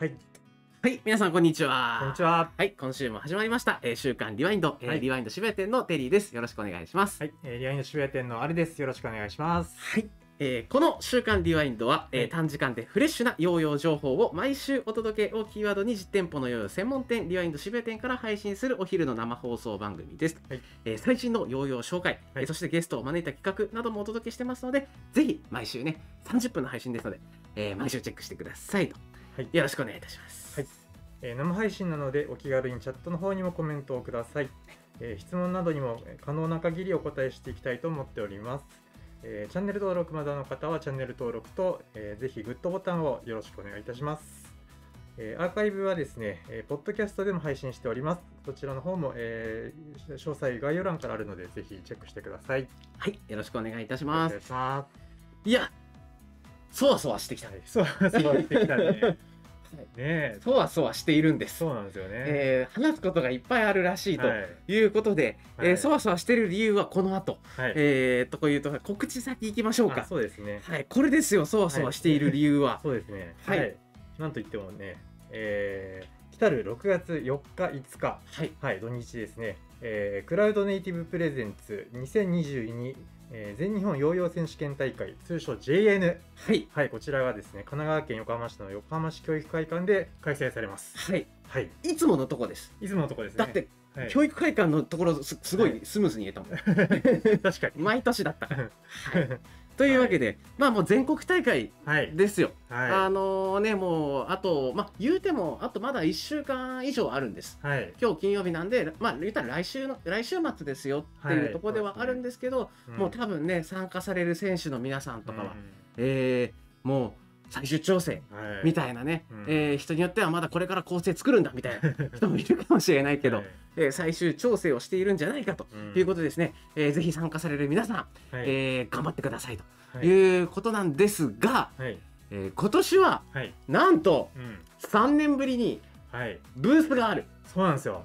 はい、はい、皆さんこんにちは。こんにちは。はい、今週も始まりました。えー週刊リワインド、えーはいリワインド渋谷店のテリーです。よろしくお願いします。はい、えー、リアインド渋谷店のあれです。よろしくお願いします。はい。えーこの週刊リワインドは、えーはい短時間でフレッシュなヨーヨー情報を毎週お届けをキーワードに実店舗のヨーヨー専門店リワインド渋谷店から配信するお昼の生放送番組です。はいえー最新のヨーヨー紹介、はいえーそしてゲストを招いた企画などもお届けしてますので、ぜひ毎週ね、30分の配信ですので、えー毎週チェックしてくださいと。はいよろしくお願いいたします。はいえー生配信なのでお気軽にチャットの方にもコメントをください。えー質問などにもえー可能な限りお答えしていきたいと思っております。えーチャンネル登録まだの方はチャンネル登録と、えーぜひグッドボタンをよろしくお願いいたします。えーアーカイブはですね、えーポッドキャストでも配信しております。そちらの方も、えー詳細概要欄からあるので、ぜひチェックしてください。はい、よろしくお願いいたしおます願。いします。いや、そわそわしてきた。はい、そう、そうしてきたね。ねえ、そわそわしているんです。そうなんですよね。えー話すことがいっぱいあるらしいとはいいうことで、はいえーそわそわしている理由はこの後、はい。えー、とこういうと告知先行きましょうあか。そうですね。はい、これですよ、そわそわしている理由は。そうですね。ははいい。なんといってもね、えー、来たる6月4日、5日、はい、はい、土日ですね、えー、クラウドネイティブプレゼンツ2022、えー、全日本ヨーヨー選手権大会、通称 JN、はい、はい、こちらがですね、神奈川県横浜市の横浜市教育会館で開催されます。はい、はい。いつものとこです。いつものとこですね。だって、はい、教育会館のところすすごはいいスムーズに言えたもん。確かに。毎年だった。はいというわけで、まあもう全国大会はい。ですよ。はあのね、もう、あと、まあ言うても、あとまだ1週間以上あるんです。い。はい。今日金曜日なんで、まあ、言ったら来週の来週末ですよっていうはいところではあるんですけど、うんもう多分ね参加される選手の皆さんとかは、うんえーもう最終調整はい。みたいなね、うん。えー人によってはまだこれから構成作るんだみたいな 人もいるかもしれないけど、はいえ。ー最終調整をしているんじゃないかとうん。いうことですね、えーぜひ参加される皆さん、はい。えー頑張ってくださいとはい。いうことなんですが、はい。えー今年ははい。なんとうん。3年ぶりにはい。ブースがある。そうなんですよ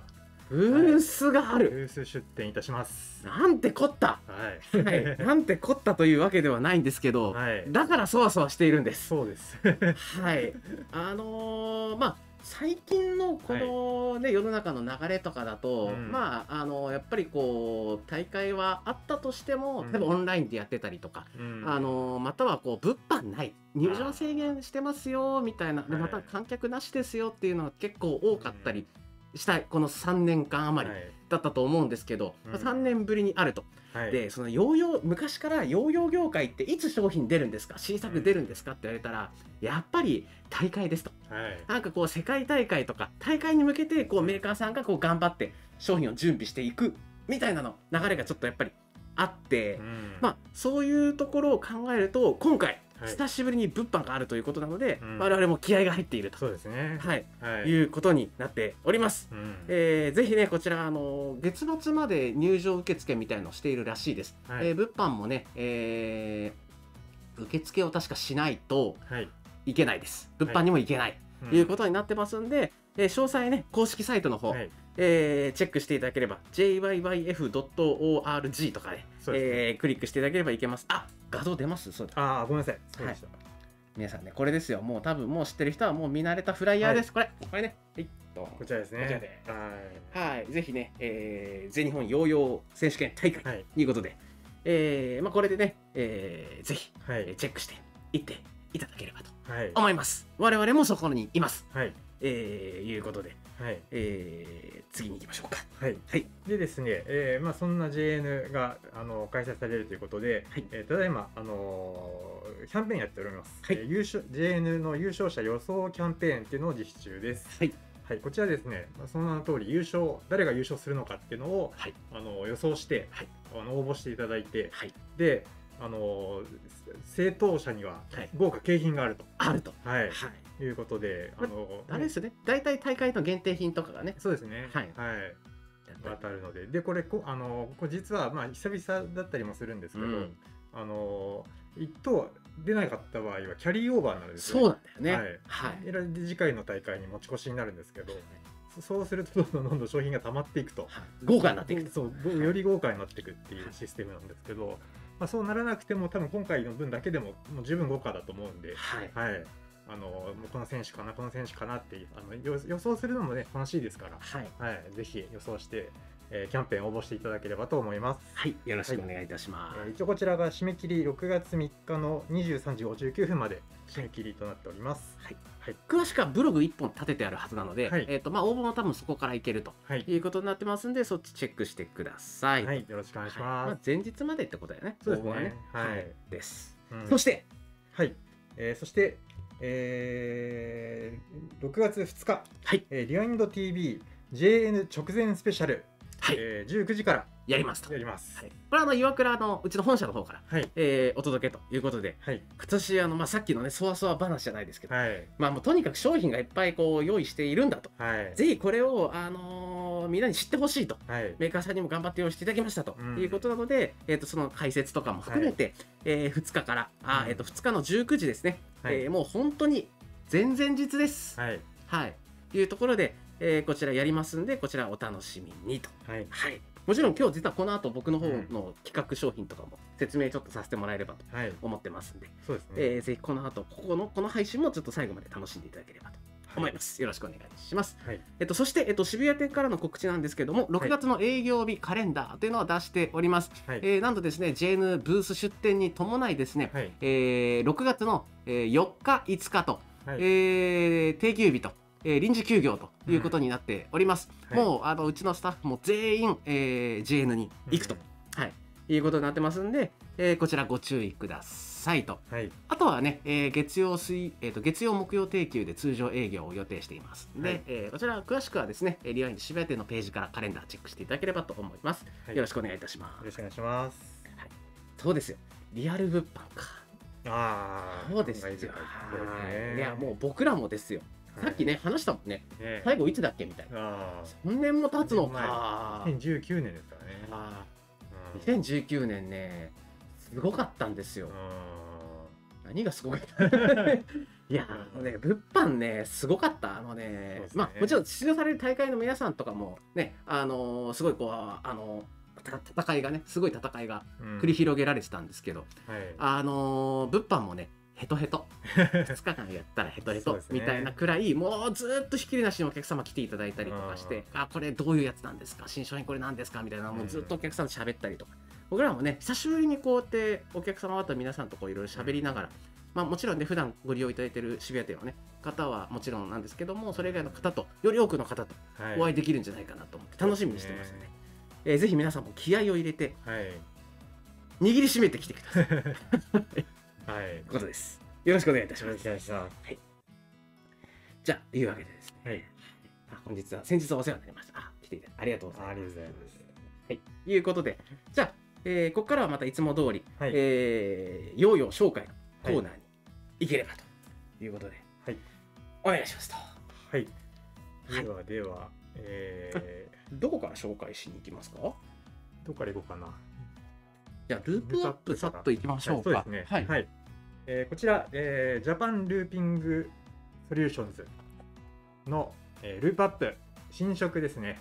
ブースがある、ブース出店いたします。なんてこった。はい。はい、なんてこったというわけではないんですけど、はい。だからそわそわしているんです。そうです。はい、あのーまあ最近のこのね、世の中の流れとかだと、うん。まああのやっぱりこう大会はあったとしても、うん。例えばオンラインでやってたりとか、うん。あのまたはこう物販ない。入場制限してますよみたいな。ではい。また観客なしですよっていうのは結構多かったりしたこの3年間余りはい。だったと思うんですけど、うん。3年ぶりにあると。はい。でそのヨーヨー昔からヨーヨー業界っていつ商品出るんですか？新作出るんですか？って言われたらやっぱり大会ですと。はい。なんかこう世界大会とか大会に向けてこうメーカーさんがこう頑張って商品を準備していくみたいなの流れがちょっとやっぱりあって、うん。まあそういうところを考えると今回はい。久しぶりに物販があるということなので、うん。我々も気合が入っていると、そうですね。はい、はい。いうことになっております。うん。えーぜひね、こちら、あの月末まで入場受付みたいのをしているらしいです。はい。えー物販もね、えー受付を確かしないとはい。いけないです。物販にもいけない。うん。ということになってますんで、えー詳細ね、公式サイトの方、はい。えーチェックしていただければ、jyyf.org とかですねえークリックしていただければいけます。あ画像出ます？そうだ。ああごめんなさい。そうでした。皆さんね、これですよ。もう多分もう知ってる人はもう見慣れたフライヤーです。これ、これね。はい、こちらですね。こちらで。はい。はい、ぜひね、えー全日本ヨーヨー選手権大会はいということで、えーまあ、これでね、えーぜひ、はい。えーチェックしていっていただければとはい。思います。我々もそこにいます。はい。えーいうことで、はい。えー次に行きましょうか。はい。はい、でですね、えーまあ、そんな JN があの開催されるということで、はい。えーただいま、あのーキャンペーンやっております、はい。えー優勝 JN の優勝者予想キャンペーンっていうのを実施中です、はい、はい、こちらですね、まあ、その名の通り優勝誰が優勝するのかっていうのを、はい、あの予想して、はい。あの応募していただいてはい、で、あのー正当者にははい。豪華景品があると、あると。はい。はい。いうことで、あのあれですよね、大体大会の限定品とかがね、そうですね、はい。はい。当たるので。でこれこあのこれ実はまあ久々だったりもするんですけど、うん。あの1等出なかった場合はキャリーオーバーになるんですそうなんだよね。はい。はい。次回の大会に持ち越しになるんですけどそそうするとどんどんどんどん商品が溜まっていくと。豪華になっていくと。そうごより豪華になっていくっていうシステムなんですけど、まあ、そうならなくても多分今回の分だけでももう十分豪華だと思うんで、はい。はい。あのこの選手かなこの選手かなってあの予予想するのもね楽しいですから、はい。はい、ぜひ予想して、えーキャンペーン応募していただければと思います。はい。よろしくお願いい。たします、えー一応こちらが締め切り6月3日の23時59分まで締め切りとなっております。はいはい、詳しくはブログ1本立ててあるはずなので、はい。えーとまあ、応募も多分そこからいけるとはい、いうことになってますんでそっちチェックしてください、はい、よろしくお願いしはい。ます。まあ、前日までってことだよね。そうですね。応募はね。はい。です、うん。そしてはい、えーそして、えー6月2日、はい。えー、リワインド TV JN 直前スペシャル、はい。えー19時からやりますと、やります。はい、これはあの岩倉のうちの本社の方から、はい、えーお届けということではい、今年あの、まあ、さっきのねそわそわ話じゃないですけど、はい、まあ、もうとにかく商品がいっぱいこう用意しているんだと。はい、ぜひこれを、あのーみんなに知ってほしいと。はい、メーカーさんにも頑張って用意していただきましたと。うん。いうことなので、えー、とその解説とかも含めて、え2日からあー、うん。えー、と2日の19時ですね、はい。えーもう本当に前々日です。はい、はい、いうところで、えーこちらやりますんでこちらお楽しみにと。はい、はいもちろん今日実はこの後僕の方の企画商品とかも説明ちょっとさせてもらえればとはい、思ってますんで、そうですね。えーぜひこの後ここのこの配信もちょっと最後まで楽しんでいただければと思います。よろしくお願いします。はい、えっと、そして、えっと、渋谷店からの告知なんですけども、6月の営業日カレンダーというのを出しております。はい、えーなんとですね、JN ブース出店に伴いですね、はい、えー6月の、えー4日、5日と、はい、えー定休日と、えー臨時休業ということになっております。うんはいもうあのうちのスタッフも全員、えー JN に行くと、はい、いうことになってますんで、えーこちらご注意くださいと。はい、あとはね、えー月曜水、えーと月曜木曜定休で通常営業を予定しています。で、はいえーこちら詳しくはですね、えーリワインド渋谷店のページからカレンダーチェックしていただければと思います。はいよろしくお願いいたします。よろしくお願いします。そうですよ。リアル物販か。ああ、そうですよ。ね。はいいや、もう僕らもですよ。さっきね、話したもんね。う、ね、最後いつだっけみたいな。あ3年も経つの前。かあ、。2019年ですからね。あうん。ー2019年ね、すごかったんですよ。う何がすごかった？いやあのね物販ねすごかった。あのねね。まあもちろん出場される大会の皆さんとかもねあのーすごいこうあのた戦いがねすごい戦いがん。繰り広げられてたんですけど、はい、あのー物販もねヘトヘト。2日間やったらヘトヘトみたいなくらい、もうずっとひっきりなしにお客様来ていただいたりとかして、あこれどういうやつなんですか？新商品これ何ですか？みたいなもうずっとお客さんと喋ったりとか、僕らもね久しぶりにこうやってお客様方皆さんとこういろいろ喋りながら、まあ、もちろんね普段ご利用いただいている渋谷店はね方はもちろんなんですけどもそれ以外の方とより多くの方とはい、お会いできるんじゃないかなと思って楽しみにしてますので、えーぜひ皆さんも気合を入れてはい、握りしめてきてください というはい、ことですよろしくお願いいたしますよろしくお願い。じゃあいうわけでですねはい、あ本日は先日はお世話になりました。あ来ていただいてありがとうございます。ありがとうございます。はい、いうことで、じゃあ、えーここからはまたいつも通り、はいえー、ヨーヨー紹介のコーナーに行ければということで、はい、お願いしますと。はい、ではでは、え どこから紹介しに行きますか？ー、どこから行こうかな。じゃあ、ループアップさっと行きましょうか。はいそうですね。はい。はい。えーこちら、えー Japan Looping Solutions の、えーループアップ新色ですね。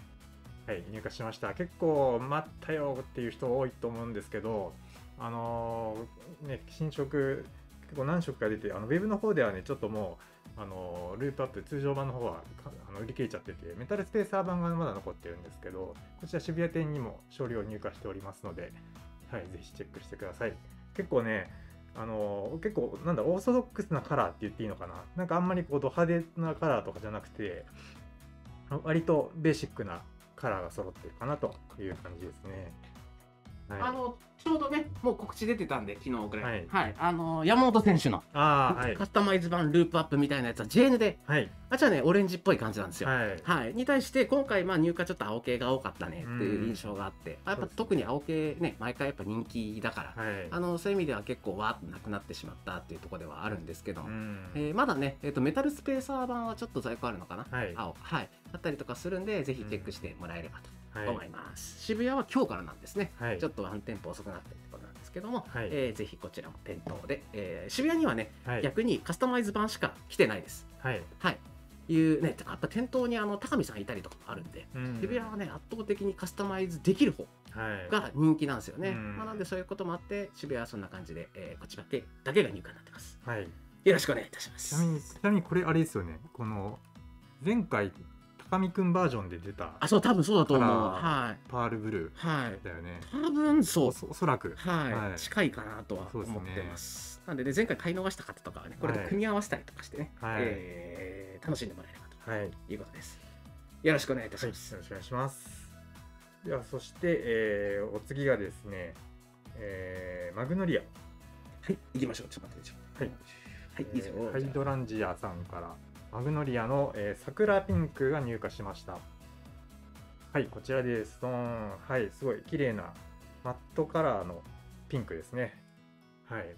はい、入荷しました。結構待ったよっていう人多いと思うんですけど、あのーね、新色結構何色か出て、あのウェブの方ではね、ちょっともう、あのーループアップ通常版の方はかあの売り切れちゃってて、メタルスペーサー版がまだ残ってるんですけど、こちら渋谷店にも少量入荷しておりますので、はい、ぜひチェックしてください。結構ね、あの結構なんだオーソドックスなカラーって言っていいのかななんかあんまりこうド派手なカラーとかじゃなくて割とベーシックなカラーが揃ってるかなという感じですね。はい、あの、ちょうどね、もう告知出てたんで、昨日ぐらい。ははい。い。あの、山本選手のあーはい。カスタマイズ版ループアップみたいなやつは JN で、はい。あっちはね、オレンジっぽい感じなんですよ。はい。はい、に対して今回まあ入荷ちょっと青系が多かったねっていう印象があって、やっぱ特に青系ね毎回やっぱ人気だから、はい。あのそういう意味では結構わーっとなくなってしまったっていうところではあるんですけど、うん。えーまだね、えー、とメタルスペーサー版はちょっと在庫あるのかな、はい。青。はい。だったりとかするんでぜひチェックしてもらえればはいと思います、渋谷は今日からなんですね、はい。ちょっとワンテンポ遅くなってるってことなんですけども、はい。えーぜひこちらも店頭で、えー渋谷にはねはい。逆にカスタマイズ版しか来てないです。はい。はい。いうねやっぱ店頭にあの高見さんいたりとかもあるんでうん。渋谷はね圧倒的にカスタマイズできる方はい。が人気なんですよね、うん。まあ、なのでそういうこともあって渋谷はそんな感じで、えーこっちだけだけが入荷になってます。はい。よろしくお願いいたしまちなみにすちなみにこれあれですよね。この前回高見くんバージョンで出た。あそう多分そうだと思う。はい。パールブルはい。ーだよね。多分そう。おそおそらく。はい、はい。近いかなとは思ってます。なんでね前回買い逃した方とかはねこれと組み合わせたりとかしてね、はい。えー楽しんでもらえればと。はい。いうことです。よろしくお願いいたします、ろしくお願いします。では、そして、えーお次がですね、えーマグノリア、はい、行きましょう。ちょっと待ってちょっと。はい。はい。以上、えーハイドランジアさんから、マグノリアの、えー桜ピンクが入荷しました。はい、こちらです。ドーンはい、すごい綺麗なマットカラーのピンクですね。はい。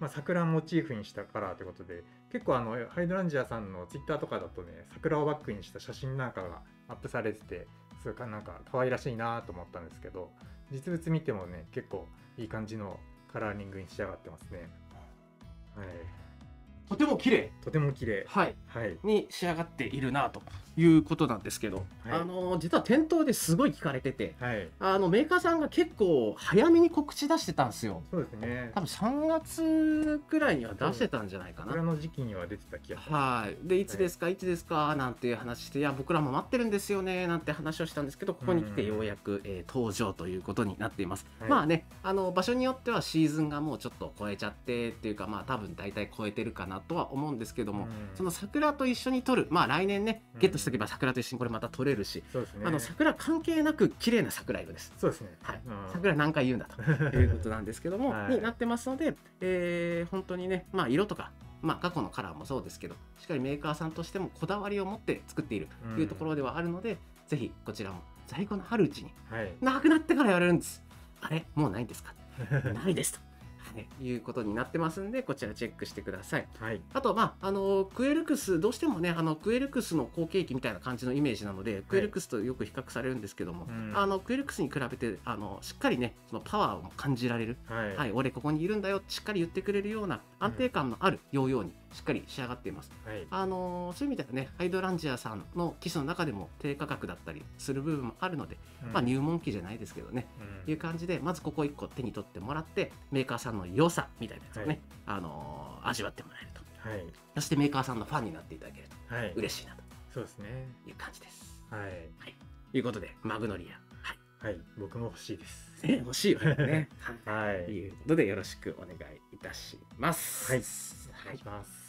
まあ、桜モチーフにしたカラーということで、結構あの、ハイドランジアさんのツイッターとかだとね、桜をバックにした写真なんかがアップされてて、すごいなんか可愛らしいなと思ったんですけど、実物見てもね、結構いい感じのカラーリングに仕上がってますね。はい。とても綺麗。とても綺麗。はい。はい。に仕上がっているなということなんですけど、はい。あの実は店頭ですごい聞かれてて。はい。あのメーカーさんが結構早めに告知出してたんですよ。そうですね。多。分3月くらいには出してたんじゃないかな。桜の時期には出てた気がはい、でいつですか、い、つですかなんていう話して、いや、僕らも待ってるんですよねなんて話をしたんですけど、ここに来てようやく、えー登場ということになっています。はい。まあね、あの場所によってはシーズンがもうちょっと超えちゃってっていうか、まあ多分大体超えてるかなとは思うんですけども、うんその桜と一緒に撮る、まあ来年ね、うんゲットしておけば桜と一緒にこれまた撮れるし、ね。あの桜関係なく綺麗な桜色です。そうですね。はいうん桜何回言うんだということなんですけども、はいになってますので、えー本当にね、まあ、色とか、まあ、過去のカラーもそうですけどしっかりメーカーさんとしてもこだわりを持って作っているというところではあるので、ぜひこちらも在庫の春うちにはい。なくなってから言われるんですあれ？もうないんですか？ないですと、はい、いうことになってますんでこちらチェックしてくださいはい。あと、まあ、あのクエルクスどうしてもねあのクエルクスの後継機みたいな感じのイメージなので、クエルクスとよく比較されるんですけども、うんあのクエルクスに比べてあのしっかりねそのパワーを感じられる、はい。はい、俺ここにいるんだよしっかり言ってくれるような安定感のあるヨーヨーにしっかり仕上がっています。はい。あのそういう意味ではねハイドランジアさんの機種の中でも低価格だったりする部分もあるので、まあ、入門機じゃないですけどね、うんいう感じでまずここ1個手に取ってもらってメーカーさんの良さみたいなやつをね、あの味わってもらえるとはい。そしてメーカーさんのファンになっていただけるとはい。嬉しいなとそうですね。いう感じです。はい。ということでマグノリア、はいはい。僕も欲しいです。ね、欲しいよね。はい。ということでよろしくお願いいたします。はい。おはい願いします。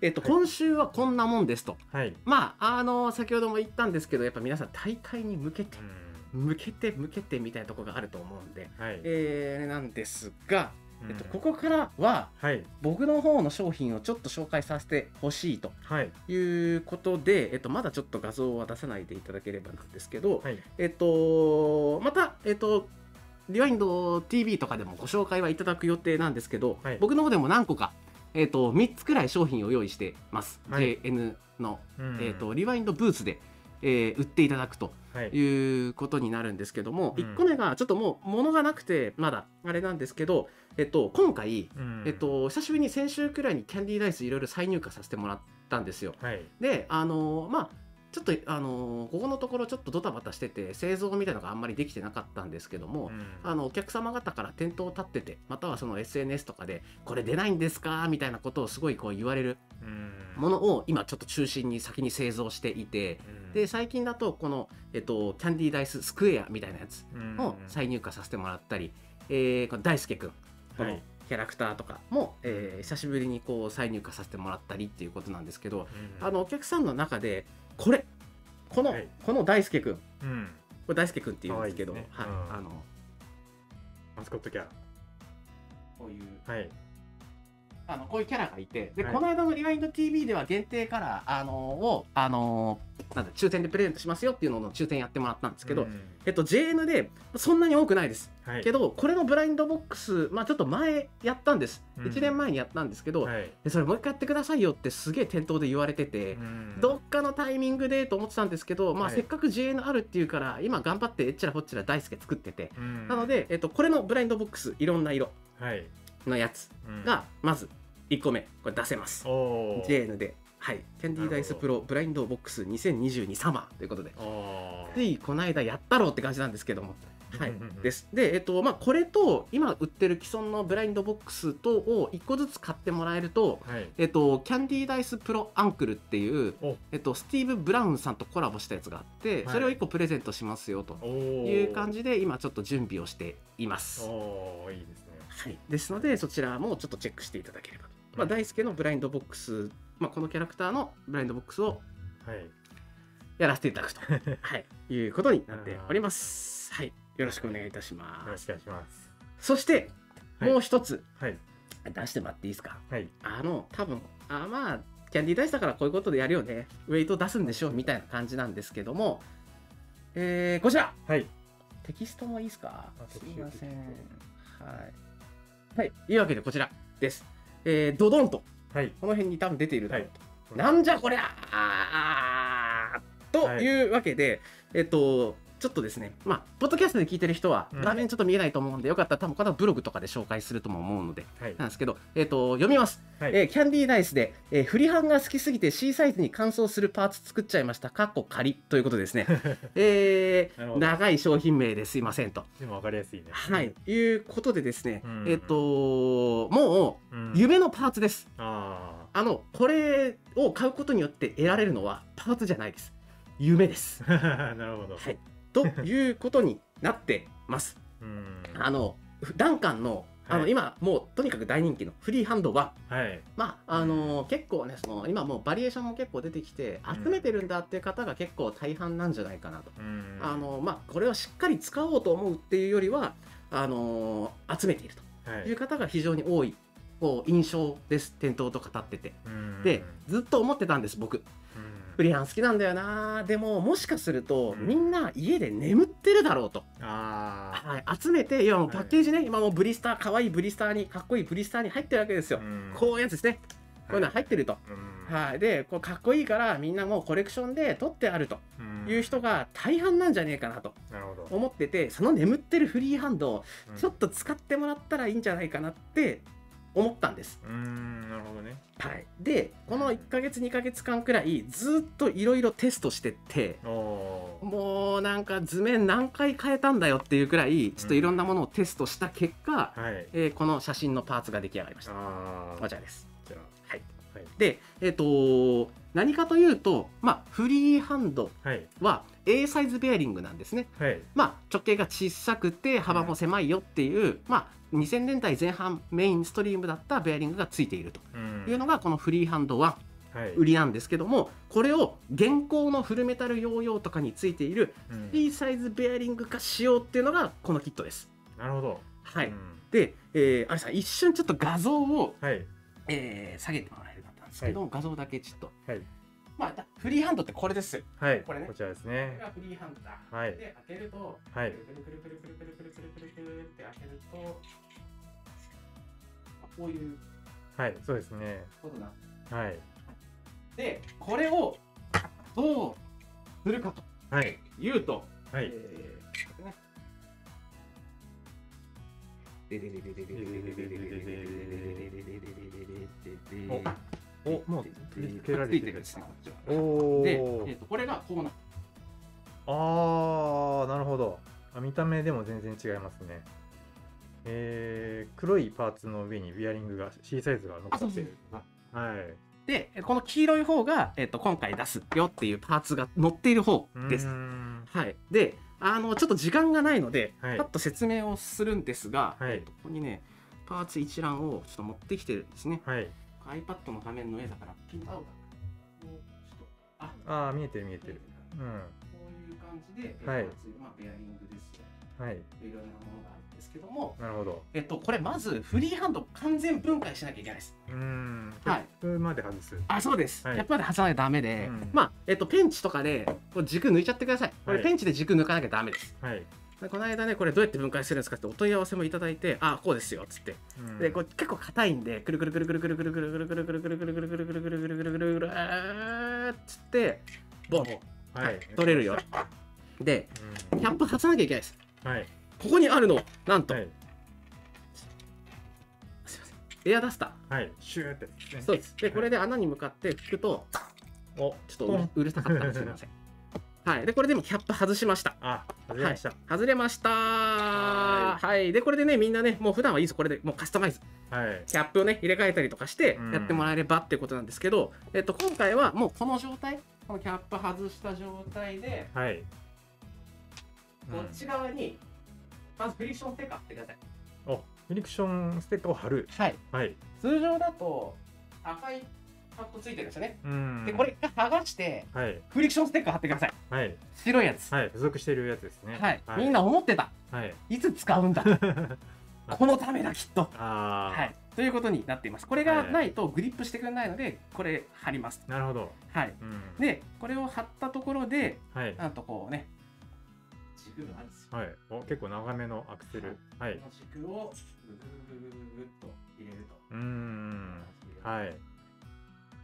えっと、はい今週はこんなもんですと。はい。まあ、あの、先ほども言ったんですけど、やっぱ皆さん大会に向けて、う向けて、向けてみたいなところがあると思うんで、ん。はい。えー、なんですが、うんえっと、ここからは、はい。僕の方の商品をちょっと紹介させてほしいとはい。いうことで、えっと、まだちょっと画像は出さないでいただければなんですけど、はい。えっと、また、えっと、リワインド TV とかでもご紹介はいただく予定なんですけど、はい僕の方でも何個か、えっと、3つくらい商品を用意してます。はい JN の、うんえっと、リワインドブースで、えー売っていただくとはい。いうことになるんですけども、うん1個目がちょっともう物がなくてまだあれなんですけど、えっと、今回、うんえっ、と、久しぶりに先週くらいにキャンディーライスいろいろ再入荷させてもらったんですよ。はい。であのまあちょっとあのここのところちょっとドタバタしてて製造みたいなのがあんまりできてなかったんですけども、うん。あのお客様方から店頭立っててまたはその SNS とかでこれ出ないんですかみたいなことをすごいこう言われるうん。ものを今ちょっと中心に先に製造していてうん。で最近だとこの、えっと、キャンディーダイススクエアみたいなやつうん。を再入荷させてもらったり、えーこの大輔くんこのはい。キャラクターとかも、えー久しぶりにこう再入荷させてもらったりっていうことなんですけど、うん。あのお客さんの中でこれこの、はい。この大輔くん。こうん。れ大輔くんっていうんですけどね。はい。うん。あのマスコットキャこういうラはいあのこういうキャラがいてで、はい。この間のリワインド TV では限定カラーあのをあのなんだ抽選でプレゼントしますよっていうのの抽選やってもらったんですけど、うん。えっと JN でそんなに多くないです。はい。けどこれのブラインドボックスまあちょっと前やったんです、うん。1年前にやったんですけど、はい。でそれもう一回やってくださいよってすげえ店頭で言われてて、うん。どっかのタイミングでと思ってたんですけど、まあ、はい。せっかく JN あるっていうから今頑張ってえっちらほっちら大輔作ってて、うん。なので、えっと、これのブラインドボックスいろんな色。はいのやつうん。がまず1個目これ出せます。JN で、はい、キャンディーダイスプロブラインドボックス2022サマーということで。ついこの間やったろうって感じなんですけども。はい。です。で、えっとまあ、これと今売ってる既存のブラインドボックスとを1個ずつ買ってもらえると、はい。えっと、キャンディーダイスプロアンクルっていうお、えっと、スティーブ・ブラウンさんとコラボしたやつがあって、はい。それを1個プレゼントしますよとおいう感じじで今ちょっと準備をしています。おーいいですねはい、ですのでそちらもちょっとチェックしていただければと。まあ、うん。大輔のブラインドボックス、まあ、このキャラクターのブラインドボックスをはい。やらせていただくと、はい、いうことになっております。はい、よろしくお願いいたしよます。ろしくお願いします。そして、はい。もう一つ。はい。出してもらっていいですか？はい。あの、多分あまあ、キャンディーダイスだからこういうことでやるよね。ウェイト出すんでしょ？うみたいな感じなんですけども、えーこちら。はい。テキストもいいですか？あすいません。はい。はい。いうわけでこちらです。えー、ドドンと、はいこの辺に多分出ているだろうと。はなんじゃこりゃというわけで、えっと、ちょっとですね、まあ、ポッドキャストで聞いてる人はうん画面ちょっと見えないと思うんで、よかったら多分このブログとかで紹介するとも思うので、はいなんですけど、えっと、読みます。はいえーキャンディーダイスで、えーフリハンが好きすぎて C サイズに乾燥するパーツ作っちゃいました。かっこ仮ということですね。えー長い商品名ですいませんと。でも分かりやすいねはい。いうことでですね、うんえっと、もうんう夢のパーツです。ああの、これを買うことによって得られるのはパーツじゃないです。夢です。あ なるほどはい。ということになってます。うんあの、ダンカンの、あの、はい今、もうとにかく大人気のフリーハンドは、はいまあ、あの結構ね、その、今もうバリエーションも結構出てきて、うん集めてるんだっていう方が結構大半なんじゃないかなと。うんあの、まあ、これをしっかり使おうと思うっていうよりは、あの集めているはいという方が非常に多い、こう、印象です。店頭と語ってて。うんで、ずっと思ってたんです、僕。うんフリーハン好きなんだよな。でももしかすると、うん。みんな家で眠ってるだろうと、あはい、集めて今もうパッケージね、今もうブリスター可愛いブリスターにかっこいいブリスターに入ってるわけですよ、あうん。こういうやつですね。こういうの入ってると、うん。はい、でこうかっこいいからみんなもうコレクションで取ってあると。うん。いう人が大半なんじゃねえかなと思っててその眠ってるフリーハンドをうん。ちょっと使ってもらったらいいんじゃないかなって思ったんです。うんなるほどね。はい、でこの1ヶ月2ヶ月間くらいずっといろいろテストしてってもうなんか図面何回変えたんだよっていうくらいちょっといろんなものをテストした結果、はい。えーこの写真のパーツが出来上がりました。ああこちらです。じゃはい、はい。で、えっ、と何かというと、まあ、フリーハンドあはい。は A サイズベアリングなんですね。はい。まあ、直径が小さくて幅も狭いよっていう、まあ、2000年代前半メインストリームだったベアリングがついているとうん。いうのがこのフリーハンドははい。売りなんですけどもこれを現行のフルメタルヨーヨーとかについているうん。B サイズベアリング化しようっていうのがこのキットです。なるほど。はい、うん。で、えー、あれさん一瞬ちょっと画像を、はい。えー下げてもらんですけど、画像だけちょっと、はい。まあ、だフリーハンドってこれです。はい。これね。こちらですこれねがフリーハンドだ。はい。で開けると、はい。くるくるくるくるくるくるくるくるくるって開けると、こういうはいそうですねことなはいで、これをどうするかとはいいうと、はいえーねでででででででででででででででででおおもうつけられてるですね。こっちは。おで、おえーとこれがこうなああなるほど。あ見た目でも全然違いますね。えー、黒いパーツの上にビアリングが C サイズが乗ってる。はい。で、この黄色い方が、えっと今回出すよっていうパーツが載っている方です。はい、であのちょっと時間がないので、はい。パッと説明をするんですが、はい。えっとここにねパーツ一覧をちょっと持ってきてるんですね。はい iPad の画面の上だからピントアウトこうちょっとあああ見えてる見えてる。うん。こういう感じで、はい。まあ、ベアリングですよはい。いろいろなものがあるんですけども、なるほど。えっと、これまずフリーハンド完全分解しなきゃいけないです。うーん。はい。キャップまで外す。あそうです、はい。キャップまで挟まないとダメで、うん。まあ、えっと、ペンチとかでこう軸抜いちゃってください。これはい。ペンチで軸抜かなきゃダメです。はいでこの間ね、これどうやって分解するんですかってお問い合わせもいただいて、あ、こうですよ、つって。うんで、これ結構硬いんで、くるくるくるくるくるくるくるくるくるくるくるくるくるくるくるくるくるくるくるっつって、ボン、はい取れるよ。で、うんキャップ外さなきゃいけないです。はいここにあるの、なんと、はいすいません、エアダスタはいシューってねー。そうです。で、これで穴に向かって拭くと、おちょっとうるさかったらすみません。はい、でこれでもキャップ外しました。あ外れました。外れましたははい。でこれでねみんなねもう普段はいいです。これでもうカスタマイズ。はい。キャップをね入れ替えたりとかしてうん。やってもらえればってことなんですけど、えっと今回はもうこの状態このキャップ外した状態ではい。こっち側にまずフリクションステッカー貼ってください、うんおフリクションステッカーを貼る。はい。はい。通常だと赤いパッドついてるんですよね、うん。でこれ剥がしてはい。フリクションステッカー貼ってください。はい。白いやつ。はい。付属しているやつですね。はい、はい。みんな思ってた。はい。いつ使うんだ。このためだきっと。はい。ということになっています。これがないとグリップしてくれないのでこれ貼ります。なるほど。はい。うん。でこれを貼ったところではい。なんとこうね軸があるんですよ。はい。お結構長めのアクセル。はい。この軸をぐぐぐぐぐぐぐっと入れるとうーんはい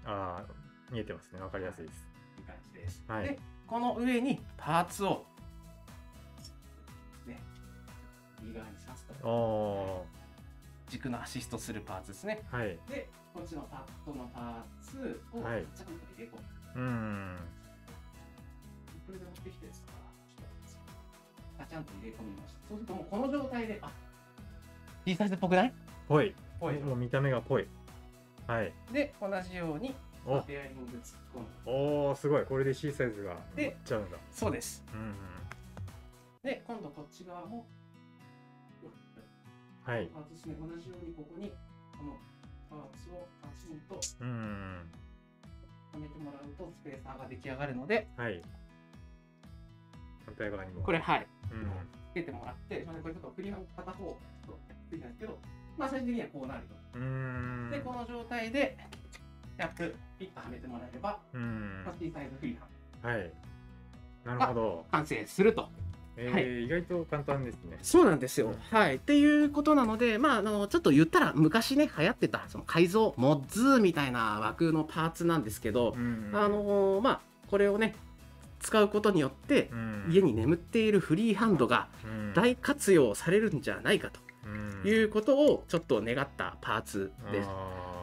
ああ見えてますね。わかりやすいです。いい感じです、はい。でこの上にパーツをね右側に刺すと。お軸のアシストするパーツですね。ーはい。でこっちのパッドのパーツをちゃはいんと入れ込む、うーん。これで持ってきてですか？らちょっと待って。くださいガチャンと入れ込みました。そうするともうこの状態であ T サイズっぽくない？ぽい。ぽい。もう見た目がぽいはい。で同じようにお。ベアリング突っ込む。おーすごい。これで C サイズがでいっちゃうんだ。そうです。うんうん。で今度こっち側もはい。パーツですね。同じようにここにこのパーツをパチンとはめてもらうとスペーサーが出来上がるのではい。反対側にも。これはい。うんつけてもらって、まあね、これちょっと振りの片方ちょっとついてるんですけどまあ最終的にはこうなると。でこの状態でキャップピッとはめてもらえればうん。パティサイズフリーハンはい。なるほど。完成すると。えーはい。意外と簡単ですね。そうなんですよ、うん。はい。っていうことなのでまああのちょっと言ったら昔ね流行ってたその改造モッズみたいな枠のパーツなんですけど、うん。あのまあこれをね使うことによってうん。家に眠っているフリーハンドがうん。大活用されるんじゃないかと。うんいうことをちょっと願ったパーツです。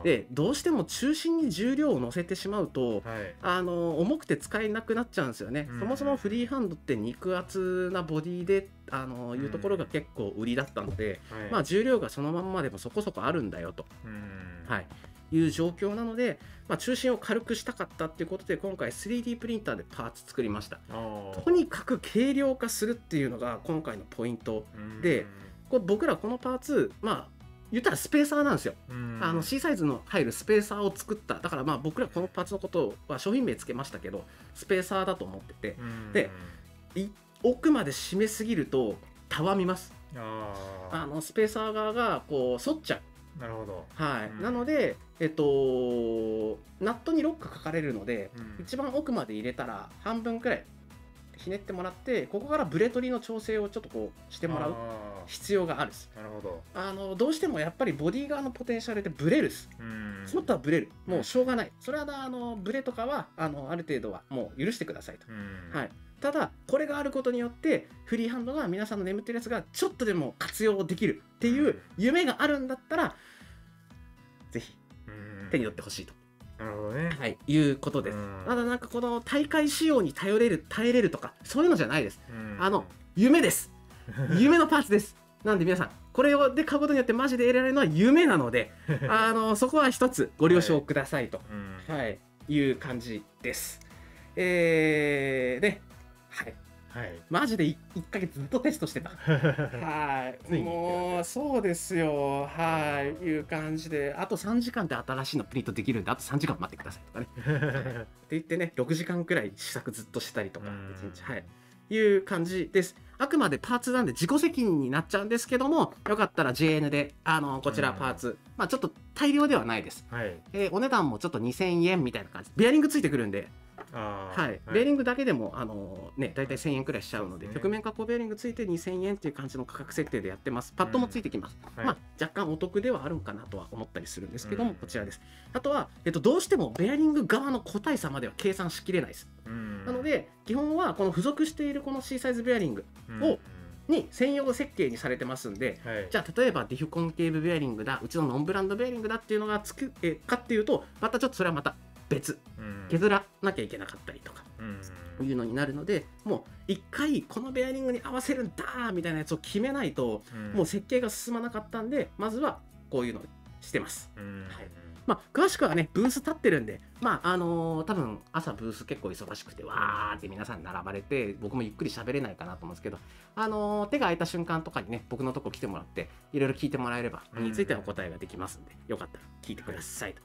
でどうしても中心に重量を乗せてしまうとはい。あの重くて使えなくなっちゃうんですよね、うん。そもそもフリーハンドって肉厚なボディであのいうところが結構売りだったので、はい。まあ、重量がそのまんまでもそこそこあるんだよと、うん。はい、いう状況なので、まあ、中心を軽くしたかったっていうことで今回 3D プリンターでパーツ作りました。とにかく軽量化するっていうのが今回のポイントうん。でこれ僕らこのパーツまあ言ったらスペーサーなんですよ、うん。あの C サイズの入るスペーサーを作った。だからまあ僕らこのパーツのことは商品名つけましたけどスペーサーだと思ってて。うん。でい奥まで締めすぎるとたわみます。あのスペーサー側がこう反っちゃう。なるほど。はい、うん。なので、えっと、ナットにロックかかれるので、うん。一番奥まで入れたら半分くらいひねってもらってここからブレ取りの調整をちょっとこうしてもらうあ必要があるです。ーなるほど。あのどうしてもやっぱりボディ側のポテンシャルでブレるです。うん。スポットはブレる。もうしょうがない。それはあのブレとかはあのある程度はもう許してくださいと、うん。はい。ただこれがあることによってフリーハンドが皆さんの眠ってるやつがちょっとでも活用できるっていう夢があるんだったらぜひうん。手に取ってほしいと、なるほどねはい、いうことです。うんただなんかこの大会仕様に頼れる耐えれるとかそういうのじゃないです。うんあの夢です。夢のパーツです。なんで皆さんこれをで買うことによってマジで得られるのは夢なので あのそこは一つご了承くださいと、うんはい、いう感じです。えー、で、はい、はい。マジで 1, ヶ月ずっとテストしてた。はい、もうそうですよ、はい、いう感じで、あと3時間で新しいのプリントできるんで、あと3時間待ってくださいとかね。って言ってね、6時間くらい試作ずっとしたりとか、うん。一日、はい、いう感じです。あくまでパーツなんで自己責任になっちゃうんですけども、よかったら JN で、あのこちらパーツ、まあちょっと大量ではないです。はい。えーお値段もちょっと2000円みたいな感じ。ベアリングついてくるんで、はい、ベアリングだけでもあの、ね、大体1000円くらいしちゃうので、そうですね曲面加工ベアリングついて2000円っていう感じの価格設定でやってます。パッドもついてきます。はい。まあ、若干お得ではあるんかなとは思ったりするんですけども、うん。こちらです。あとは、えっと、どうしてもベアリング側の個体差までは計算しきれないです。うん。なので、基本はこの付属しているこの C サイズベアリングうん。をに専用設計にされてますんで、はい。じゃあ例えばディフコンケーブベアリングだうちのノンブランドベアリングだっていうのがつくえかっていうとまたちょっとそれはまた別。うん。削らなきゃいけなかったりとか。うん。いうのになるのでもう一回このベアリングに合わせるんだみたいなやつを決めないとうん。もう設計が進まなかったんでまずはこういうのをしてます。うん。はい。まあ、詳しくはね、ブース立ってるんで、まあ、あのー多分朝ブース結構忙しくて、わーって皆さん並ばれて、僕もゆっくり喋れないかなと思うんですけど、あのー手が空いた瞬間とかにね、僕のとこ来てもらって、いろいろ聞いてもらえれば、うん。についてはお答えができますんで、よかったら聞いてください。と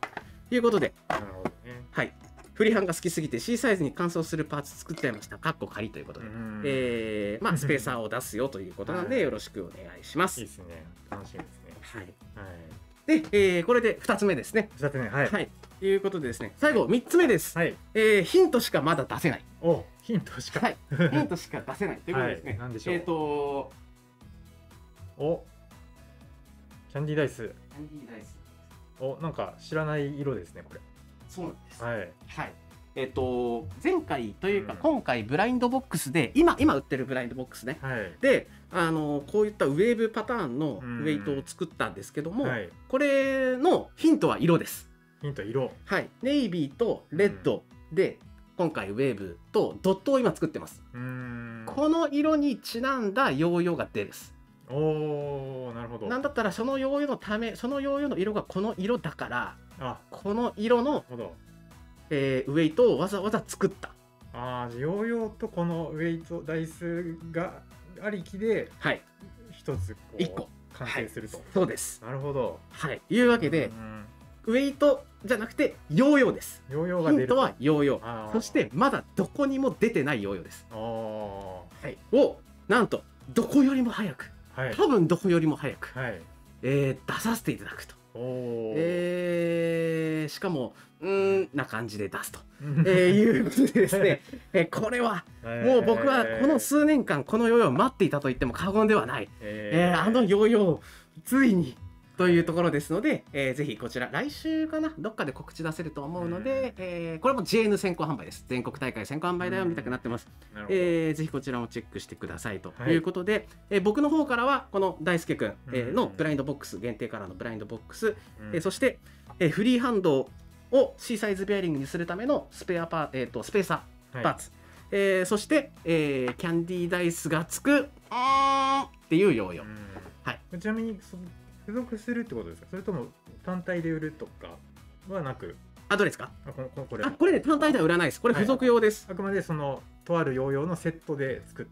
いうことで、なるほどねはい。フリーハンが好きすぎて C サイズに乾燥するパーツ作っちゃいました。かっこ仮ということで。うんえー、まあ、スペーサーを出すよということなんで、はいよろしくお願いします。いいですね楽しみですねはい。はいで、えーこれで2つ目ですね。二つ目はいはい。ということでですね、最後3つ目です。はいえーヒントしかまだ出せない。おヒントしかはい。ヒントしか出せないということでですね。はい何でしょうえっ、と、おキャンディーダイスャンディーダイス。おなんか知らない色ですねこれそうなんです。はいはい。えっ、と、前回というか、うん今回ブラインドボックスで、今、今売ってるブラインドボックスね。はいで、あのこういったウェーブパターンのうんウェイトを作ったんですけども、はいこれのヒントは色です。ヒント色はい。ネイビーとレッドで、今回ウェーブとドットを今作ってます。この色にちなんだヨーヨーが出です。おーなるほど。なんだったらそのヨーヨーのためそのヨーヨーの色がこの色だからあ。この色の、えーウェイトをわざわざ作った。あーヨーヨーとこのウェイトダイスがありきではい。一つ一個。完成すると、そうです。なるほど。はい。いうわけでう、ん。ウェイトじゃなくてヨーヨーです。ヨーヨーが出るヒントはヨーヨー。そしてまだどこにも出てないヨーヨーです、はい、をなんとどこよりも早くはい。多分どこよりも早く、はい。えー出させていただくと、えーしかもうーんな感じで出すと、ー えーいうことでですね、えーこれはもう僕はこの数年間このヨーヨーを待っていたと言っても過言ではない、えー。あのヨーヨーついにというところですので、えーぜひこちら来週かなどっかで告知出せると思うので、えーこれも JN 先行販売です。全国大会先行販売だよみたくなってます、えーぜひこちらもチェックしてくださいとはい。いうことで、えー僕の方からはこの大輔くん、えのブラインドボックス限定カラーのブラインドボックス、うん。えーそして、えーフリーハンドを C サイズベアリングにするためのスペアパー、えー、とスペーサーはい。パーツ、えーそして、えーキャンディーダイスがつくあーっていうヨーヨー、うん。はい。ちなみにそ付属するってことですか？それとも単体で売るとかはなく？あどれですか？あこのこれ。あこれね単体では売らないです。これはい。付属用です、あくまでそのとあるヨーヨーのセットで作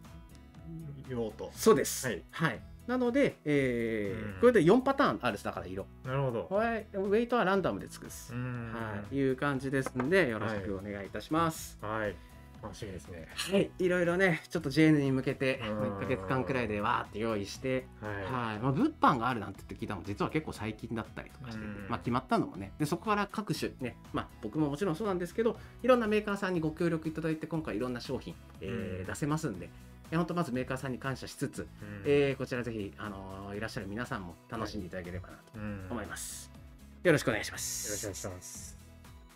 ようと。そうです。はい。なので、えーうん。これで4パターンあるですだから色。なるほど。これウェイトはランダムで作るです、うん。はい、いう感じですんでよろしくお願いいたします。はい楽しみですね。はい、いろいろねちょっと JN に向けてうん。1ヶ月間くらいでわーって用意してはい。はい。まあ、物販があるなんてって聞いたのも実は結構最近だったりとかしてて、うん。まあ、決まったのもね。でそこから各種ね、まあ、僕ももちろんそうなんですけどいろんなメーカーさんにご協力いただいて今回いろんな商品、えーうん。出せますんで本当まずメーカーさんに感謝しつつ、うん。えーこちらぜひ、あのーいらっしゃる皆さんも楽しんでいただければなとうん。思います、よろしくお願いします。よろしくお願いします。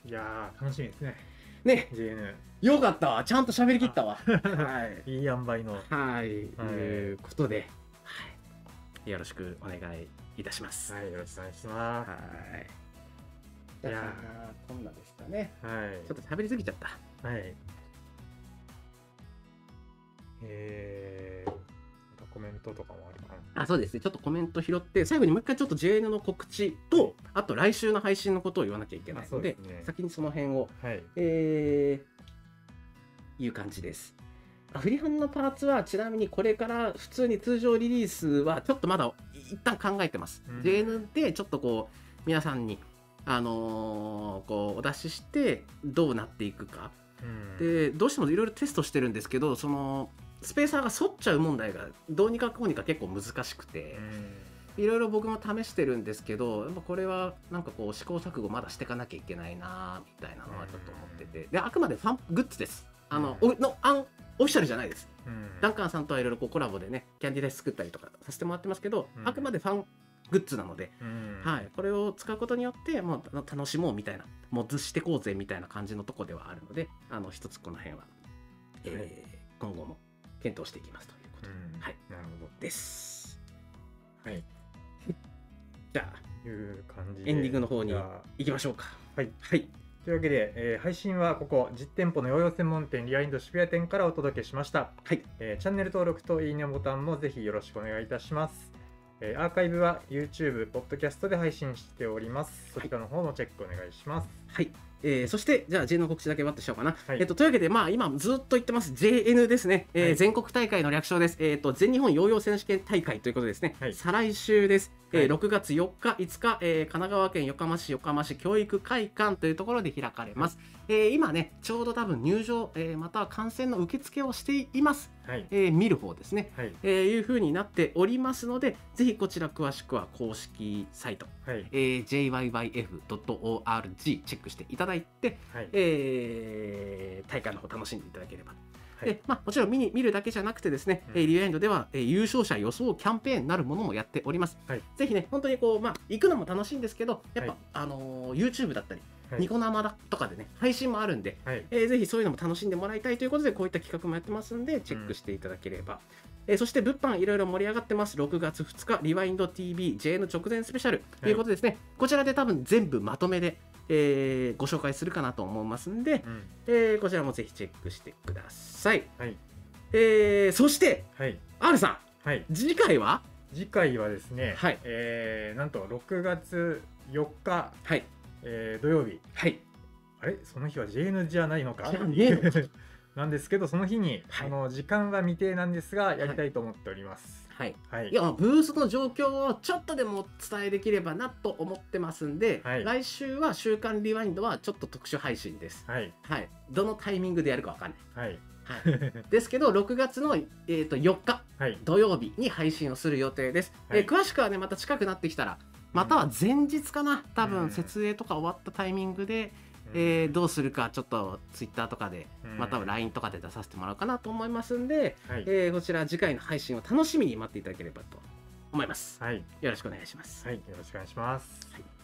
いやー楽しみですねね。JN よかったわ。ちゃんと喋りきったわ。はい。いい塩梅の。はい、はい。ということで、はい、よろしくお願いいたします。はい。よろしくお願いしまはい。いやこんなでしたね。すはい。ちょっと喋りすぎちゃった。はい。えー、コメントとかもあるかな。あ、そうですね。ちょっとコメント拾って、最後にもう一回ちょっと JN の告知と、あと来週の配信のことを言わなきゃいけないので、ね先にその辺を、はい。えー、いう感じです。あフリハンのパーツはちなみにこれから普通に通常リリースはちょっとまだ一旦考えてます。うん JN でちょっとこう皆さんにあのーこうお出ししてどうなっていくかうん、でどうしてもいろいろテストしてるんですけどそのスペーサーが反っちゃう問題がどうにかこうにか結構難しくていろいろ僕も試してるんですけどやっぱこれはなんかこう試行錯誤まだしていかなきゃいけないなみたいなのはちょっと思ってて。であくまでファングッズです。あの、おのアンオフィシャルじゃないです。うん、ダンカンさんとはいろいろこうコラボでねキャンディーダイス作ったりとかさせてもらってますけど、うん。あくまでファングッズなので、うん、はい、これを使うことによってもう楽しもうみたいなもうずしてこうぜみたいな感じのとこではあるのであの一つこの辺は、えー今後も検討していきますということうん、はいなるほです。ど。はい。じゃあいう感じで。エンディングの方にじゃあ行きましょうか。はい。はい、というわけで、えー配信はここ実店舗のヨーヨー専門店リアインド渋谷店からお届けしました、はいえーチャンネル登録といいねボタンもぜひよろしくお願いいたします、えーアーカイブは YouTube、ポッドキャストで配信しておりますそちらの方もチェックお願いしますはい。えーそして、じゃあ J の告知だけ待ってしようかな。はいえっと、というわけで、まあ、今ずっと言ってます、JN ですね。えーはい全国大会の略称です。えっと、全日本ヨーヨー選手権大会ということですね。はい再来週です。えーはい6月4日、5日、えー神奈川県横浜市横浜市教育会館というところで開かれます。えー今ね、ちょうど多分入場、えーまたは観戦の受付をしています。はい。えー見る方ですね。はい。えーいう風になっておりますので、ぜひこちら詳しくは公式サイト、はい。えー jyyf.org チェックしていただいて、はい。えー大会の方楽しんでいただければ。はい。でまあ、もちろん見に見るだけじゃなくてですね、うん。えーリューエンドでは、えー優勝者予想キャンペーンなるものもやっております。はい。ぜひね、本当にこう、まあ、行くのも楽しいんですけど、やっぱ、はい。あのー YouTube だったり、はいニコ生だとかでね、配信もあるんで、はい。えーぜひそういうのも楽しんでもらいたいということで、こういった企画もやってますんで、チェックしていただければ。えーそして物販いろいろ盛り上がってます。6月2日、リワインド TV、JN 直前スペシャル。ということですね。こちらで多分全部まとめで、えーご紹介するかなと思いますんで、うん。えーこちらもぜひチェックしてください。はい。えーそして、はい。R さはい。ん、次回は？次回はですね、はい。えーなんと6月4日、はい。えー土曜日はい。あれ？その日は JN じゃないのか？なんですけどその日に、はいあの時間は未定なんですがやりたいと思っておりますはい。はいいや、ブースの状況をちょっとでもお伝えできればなと思ってますんで、はい来週は週刊リワインドはちょっと特殊配信です。はいはい。どのタイミングでやるかわかんない。はいはい。ですけど、6月の、えー、と4日はい土曜日に配信をする予定です。はいえー詳しくはね、また近くなってきたら、または前日かな、多うん。分設営とか終わったタイミングで、えーどうするかちょっとツイッターとかでうん。または LINE とかで出させてもらおうかなと思いますんで、はい。えーこちら次回の配信を楽しみに待っていただければと思います。はい。よろしくお願いします。はい。よろしくお願いします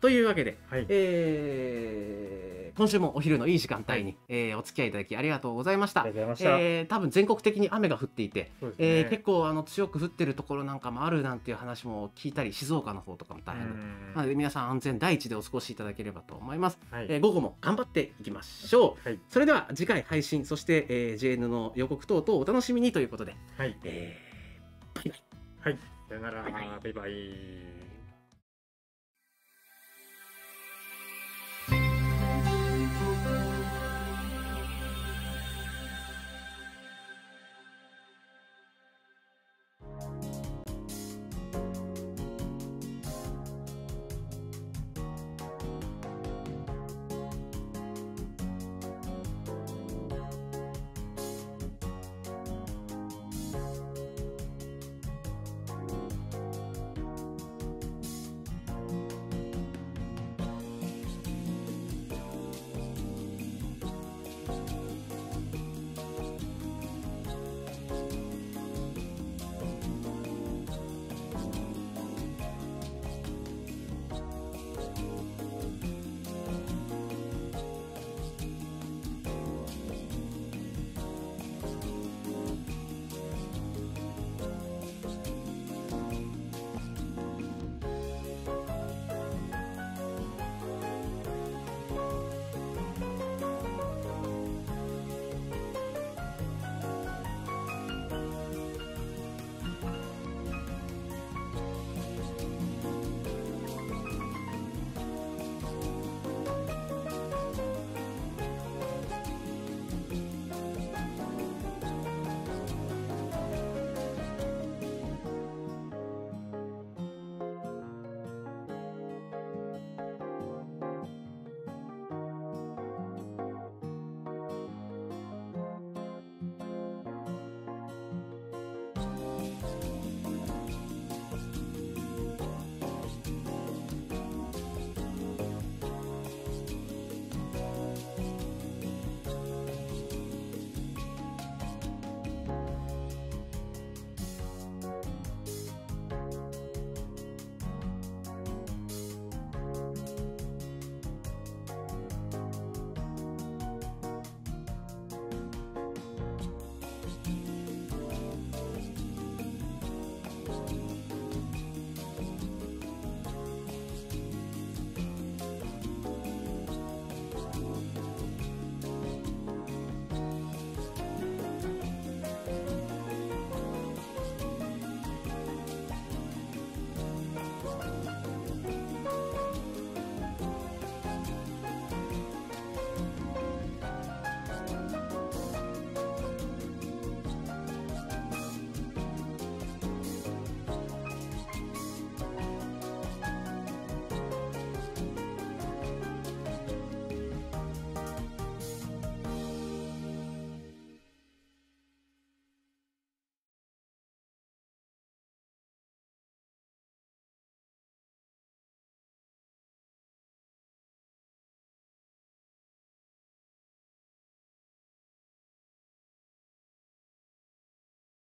というわけで、はい。えー今週もお昼のいい時間帯に、えーお付き合いいただきありがとうございました。あえー多分全国的に雨が降っていて、ね。えー結構あの強く降ってるところなんかもあるなんていう話も聞いたり静岡の方とかも大変なので皆さん安全第一でお過ごしいただければと思います、はい。えー午後も頑張っていきましょう。はい。それでは次回配信そして、えー JN の予告等々お楽しみにということで、はい。えーバイバイ。はい。さよなら。バイバイバイバイイ